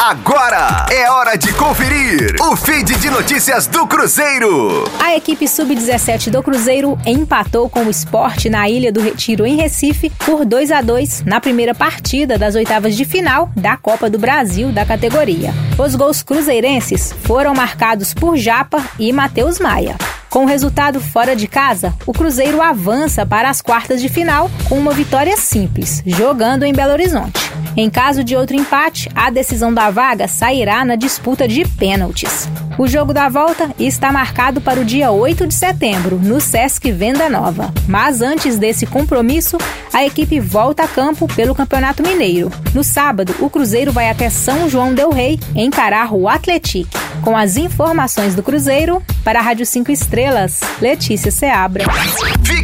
Agora é hora de conferir o feed de notícias do Cruzeiro. A equipe sub-17 do Cruzeiro empatou com o esporte na Ilha do Retiro, em Recife, por 2 a 2 na primeira partida das oitavas de final da Copa do Brasil da categoria. Os gols cruzeirenses foram marcados por Japa e Matheus Maia. Com o resultado fora de casa, o Cruzeiro avança para as quartas de final com uma vitória simples, jogando em Belo Horizonte. Em caso de outro empate, a decisão da vaga sairá na disputa de pênaltis. O jogo da volta está marcado para o dia 8 de setembro, no Sesc Venda Nova. Mas antes desse compromisso, a equipe volta a campo pelo Campeonato Mineiro. No sábado, o Cruzeiro vai até São João Del Rei encarar o Atlético. Com as informações do Cruzeiro, para a Rádio 5 Estrelas, Letícia Seabra.